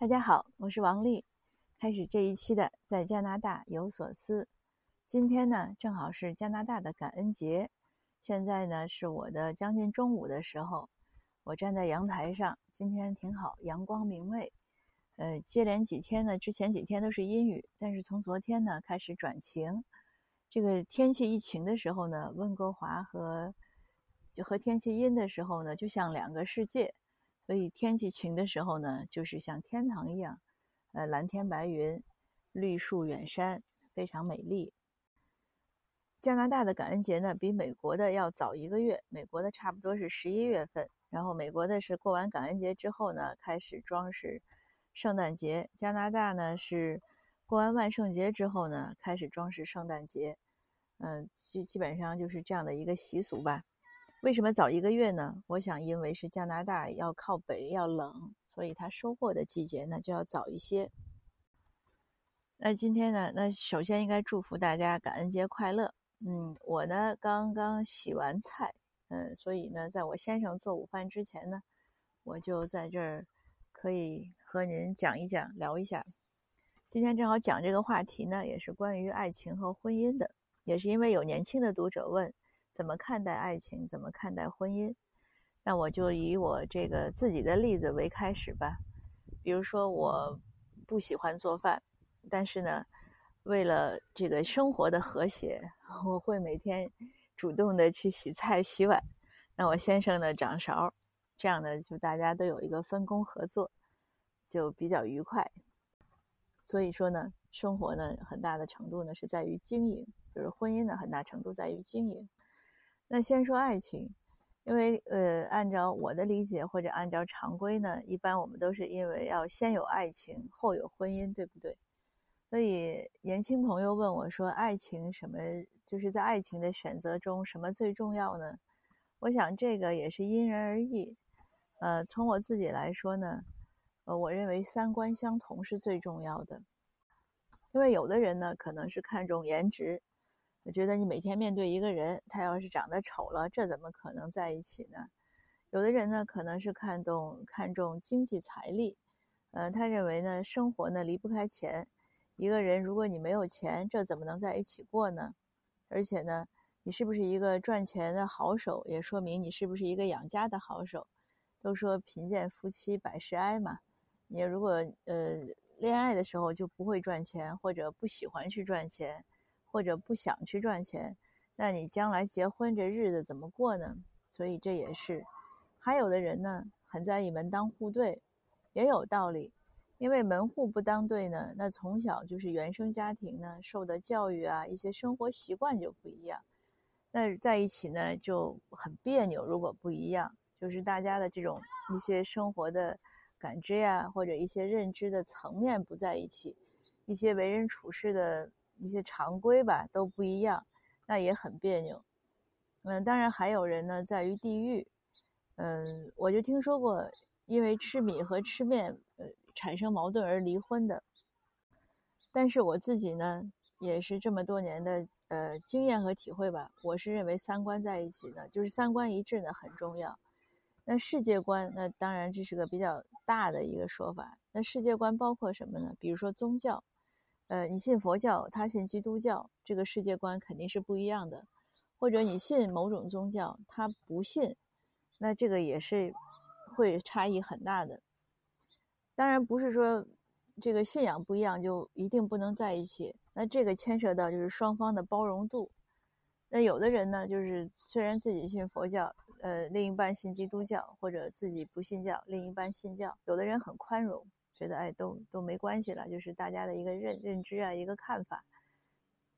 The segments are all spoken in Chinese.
大家好，我是王丽，开始这一期的在加拿大有所思。今天呢，正好是加拿大的感恩节，现在呢是我的将近中午的时候，我站在阳台上，今天挺好，阳光明媚。呃，接连几天呢，之前几天都是阴雨，但是从昨天呢开始转晴。这个天气一晴的时候呢，温哥华和就和天气阴的时候呢，就像两个世界。所以天气晴的时候呢，就是像天堂一样，呃，蓝天白云，绿树远山，非常美丽。加拿大的感恩节呢，比美国的要早一个月，美国的差不多是十一月份，然后美国的是过完感恩节之后呢，开始装饰圣诞节。加拿大呢是过完万圣节之后呢，开始装饰圣诞节，嗯，基基本上就是这样的一个习俗吧。为什么早一个月呢？我想，因为是加拿大要靠北，要冷，所以它收获的季节呢就要早一些。那今天呢，那首先应该祝福大家感恩节快乐。嗯，我呢刚刚洗完菜，嗯，所以呢，在我先生做午饭之前呢，我就在这儿可以和您讲一讲，聊一下。今天正好讲这个话题呢，也是关于爱情和婚姻的，也是因为有年轻的读者问。怎么看待爱情？怎么看待婚姻？那我就以我这个自己的例子为开始吧。比如说，我不喜欢做饭，但是呢，为了这个生活的和谐，我会每天主动的去洗菜、洗碗。那我先生呢，掌勺，这样呢，就大家都有一个分工合作，就比较愉快。所以说呢，生活呢，很大的程度呢是在于经营，就是婚姻呢，很大程度在于经营。那先说爱情，因为呃，按照我的理解或者按照常规呢，一般我们都是因为要先有爱情，后有婚姻，对不对？所以年轻朋友问我说：“爱情什么？就是在爱情的选择中，什么最重要呢？”我想这个也是因人而异。呃，从我自己来说呢，呃，我认为三观相同是最重要的，因为有的人呢，可能是看重颜值。我觉得你每天面对一个人，他要是长得丑了，这怎么可能在一起呢？有的人呢，可能是看重看重经济财力，呃，他认为呢，生活呢离不开钱。一个人如果你没有钱，这怎么能在一起过呢？而且呢，你是不是一个赚钱的好手，也说明你是不是一个养家的好手。都说贫贱夫妻百事哀嘛，你如果呃恋爱的时候就不会赚钱，或者不喜欢去赚钱。或者不想去赚钱，那你将来结婚这日子怎么过呢？所以这也是，还有的人呢很在意门当户对，也有道理，因为门户不当对呢，那从小就是原生家庭呢受的教育啊，一些生活习惯就不一样，那在一起呢就很别扭。如果不一样，就是大家的这种一些生活的感知呀，或者一些认知的层面不在一起，一些为人处事的。一些常规吧都不一样，那也很别扭。嗯，当然还有人呢，在于地域。嗯，我就听说过因为吃米和吃面呃产生矛盾而离婚的。但是我自己呢，也是这么多年的呃经验和体会吧，我是认为三观在一起的，就是三观一致呢很重要。那世界观，那当然这是个比较大的一个说法。那世界观包括什么呢？比如说宗教。呃，你信佛教，他信基督教，这个世界观肯定是不一样的。或者你信某种宗教，他不信，那这个也是会差异很大的。当然不是说这个信仰不一样就一定不能在一起，那这个牵涉到就是双方的包容度。那有的人呢，就是虽然自己信佛教，呃，另一半信基督教，或者自己不信教，另一半信教，有的人很宽容。觉得哎，都都没关系了，就是大家的一个认认知啊，一个看法，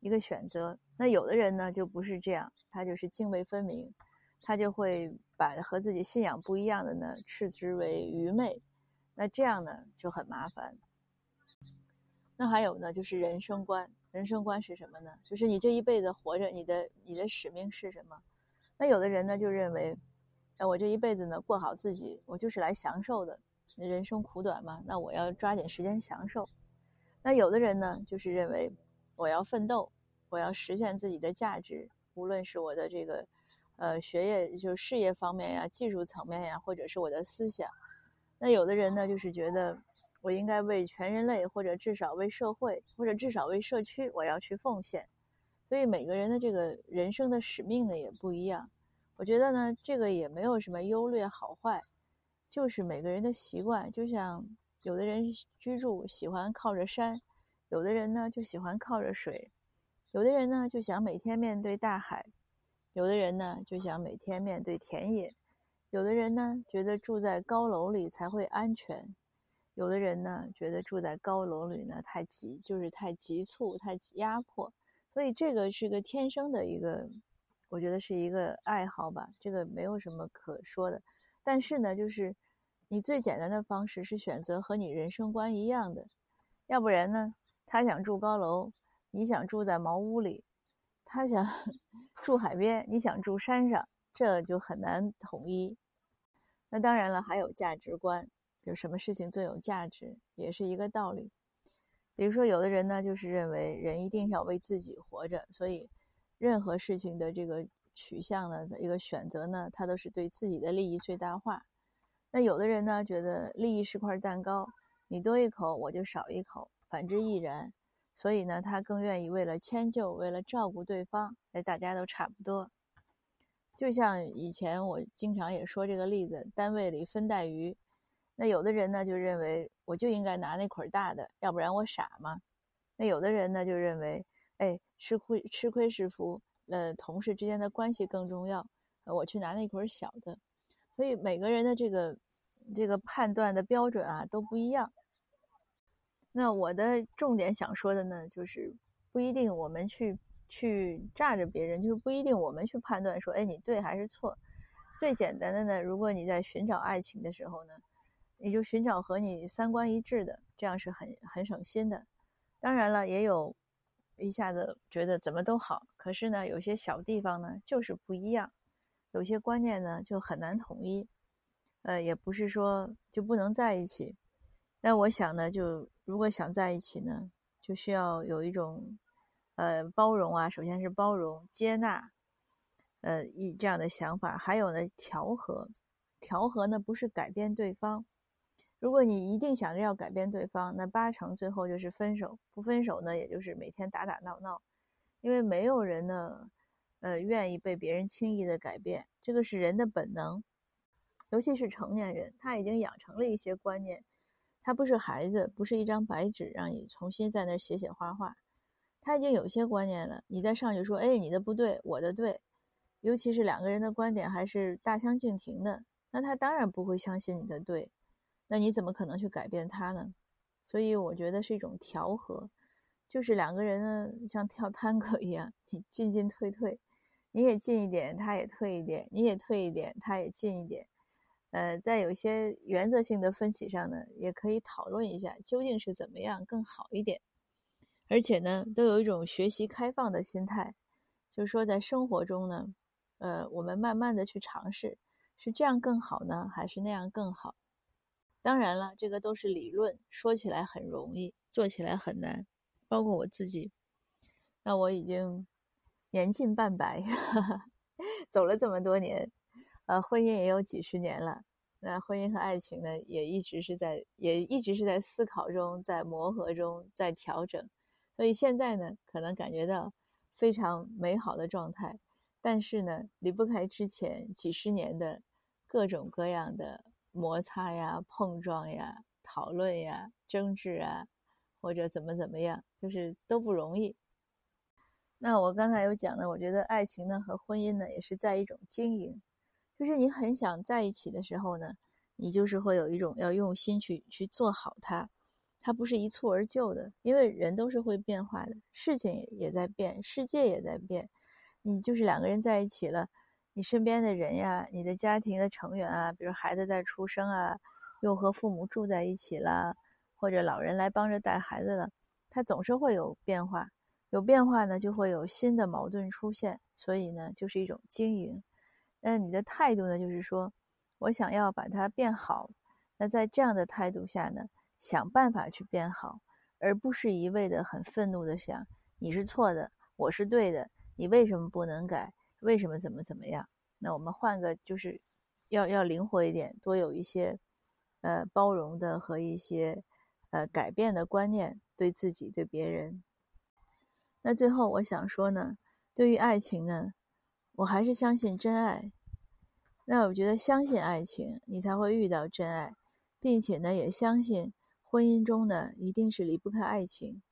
一个选择。那有的人呢，就不是这样，他就是泾渭分明，他就会把和自己信仰不一样的呢，斥之为愚昧。那这样呢，就很麻烦。那还有呢，就是人生观。人生观是什么呢？就是你这一辈子活着，你的你的使命是什么？那有的人呢，就认为，哎，我这一辈子呢，过好自己，我就是来享受的。人生苦短嘛，那我要抓紧时间享受。那有的人呢，就是认为我要奋斗，我要实现自己的价值，无论是我的这个呃学业，就是事业方面呀、技术层面呀，或者是我的思想。那有的人呢，就是觉得我应该为全人类，或者至少为社会，或者至少为社区，我要去奉献。所以每个人的这个人生的使命呢也不一样。我觉得呢，这个也没有什么优劣好坏，就是每个人的习惯。就像有的人居住喜欢靠着山，有的人呢就喜欢靠着水，有的人呢就想每天面对大海，有的人呢就想每天面对田野，有的人呢觉得住在高楼里才会安全，有的人呢觉得住在高楼里呢太急，就是太急促、太压迫。所以这个是个天生的一个，我觉得是一个爱好吧，这个没有什么可说的。但是呢，就是你最简单的方式是选择和你人生观一样的，要不然呢，他想住高楼，你想住在茅屋里；他想 住海边，你想住山上，这就很难统一。那当然了，还有价值观，就什么事情最有价值，也是一个道理。比如说，有的人呢，就是认为人一定要为自己活着，所以任何事情的这个取向呢，一个选择呢，他都是对自己的利益最大化。那有的人呢，觉得利益是块蛋糕，你多一口我就少一口，反之亦然。所以呢，他更愿意为了迁就，为了照顾对方，哎，大家都差不多。就像以前我经常也说这个例子，单位里分带鱼。那有的人呢就认为我就应该拿那捆大的，要不然我傻吗？那有的人呢就认为，哎，吃亏吃亏是福，呃，同事之间的关系更重要，我去拿那捆小的。所以每个人的这个这个判断的标准啊都不一样。那我的重点想说的呢，就是不一定我们去去炸着别人，就是不一定我们去判断说，哎，你对还是错。最简单的呢，如果你在寻找爱情的时候呢。你就寻找和你三观一致的，这样是很很省心的。当然了，也有一下子觉得怎么都好，可是呢，有些小地方呢就是不一样，有些观念呢就很难统一。呃，也不是说就不能在一起。那我想呢，就如果想在一起呢，就需要有一种呃包容啊，首先是包容、接纳，呃一这样的想法，还有呢调和。调和呢不是改变对方。如果你一定想着要改变对方，那八成最后就是分手。不分手呢，也就是每天打打闹闹，因为没有人呢，呃，愿意被别人轻易的改变。这个是人的本能，尤其是成年人，他已经养成了一些观念。他不是孩子，不是一张白纸让你重新在那写写画画。他已经有些观念了，你再上去说，哎，你的不对，我的对，尤其是两个人的观点还是大相径庭的，那他当然不会相信你的对。那你怎么可能去改变他呢？所以我觉得是一种调和，就是两个人呢像跳探戈一样，你进进退退，你也进一点，他也退一点，你也退一点，他也进一点。呃，在有些原则性的分歧上呢，也可以讨论一下究竟是怎么样更好一点。而且呢，都有一种学习开放的心态，就是说在生活中呢，呃，我们慢慢的去尝试，是这样更好呢，还是那样更好？当然了，这个都是理论，说起来很容易，做起来很难。包括我自己，那我已经年近半百，走了这么多年，呃，婚姻也有几十年了。那婚姻和爱情呢，也一直是在，也一直是在思考中，在磨合中，在调整。所以现在呢，可能感觉到非常美好的状态，但是呢，离不开之前几十年的各种各样的。摩擦呀，碰撞呀，讨论呀，争执啊，或者怎么怎么样，就是都不容易。那我刚才有讲的，我觉得爱情呢和婚姻呢也是在一种经营，就是你很想在一起的时候呢，你就是会有一种要用心去去做好它，它不是一蹴而就的，因为人都是会变化的，事情也在变，世界也在变，你就是两个人在一起了。你身边的人呀，你的家庭的成员啊，比如孩子在出生啊，又和父母住在一起了，或者老人来帮着带孩子了，他总是会有变化。有变化呢，就会有新的矛盾出现，所以呢，就是一种经营。那你的态度呢，就是说我想要把它变好。那在这样的态度下呢，想办法去变好，而不是一味的很愤怒的想你是错的，我是对的，你为什么不能改？为什么怎么怎么样？那我们换个，就是要要灵活一点，多有一些呃包容的和一些呃改变的观念，对自己对别人。那最后我想说呢，对于爱情呢，我还是相信真爱。那我觉得相信爱情，你才会遇到真爱，并且呢，也相信婚姻中呢一定是离不开爱情。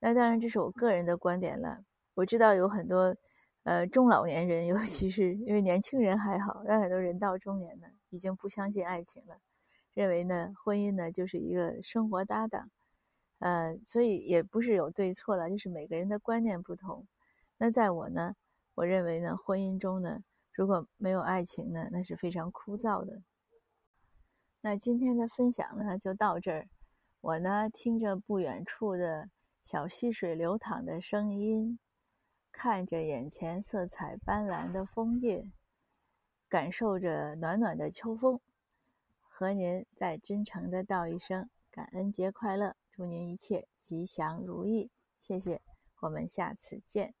那当然这是我个人的观点了。我知道有很多呃中老年人，尤其是因为年轻人还好，但很多人到中年呢，已经不相信爱情了，认为呢婚姻呢就是一个生活搭档。呃，所以也不是有对错了，就是每个人的观念不同。那在我呢，我认为呢，婚姻中呢，如果没有爱情呢，那是非常枯燥的。那今天的分享呢，就到这儿。我呢，听着不远处的小溪水流淌的声音，看着眼前色彩斑斓的枫叶，感受着暖暖的秋风，和您再真诚的道一声感恩节快乐。祝您一切吉祥如意，谢谢，我们下次见。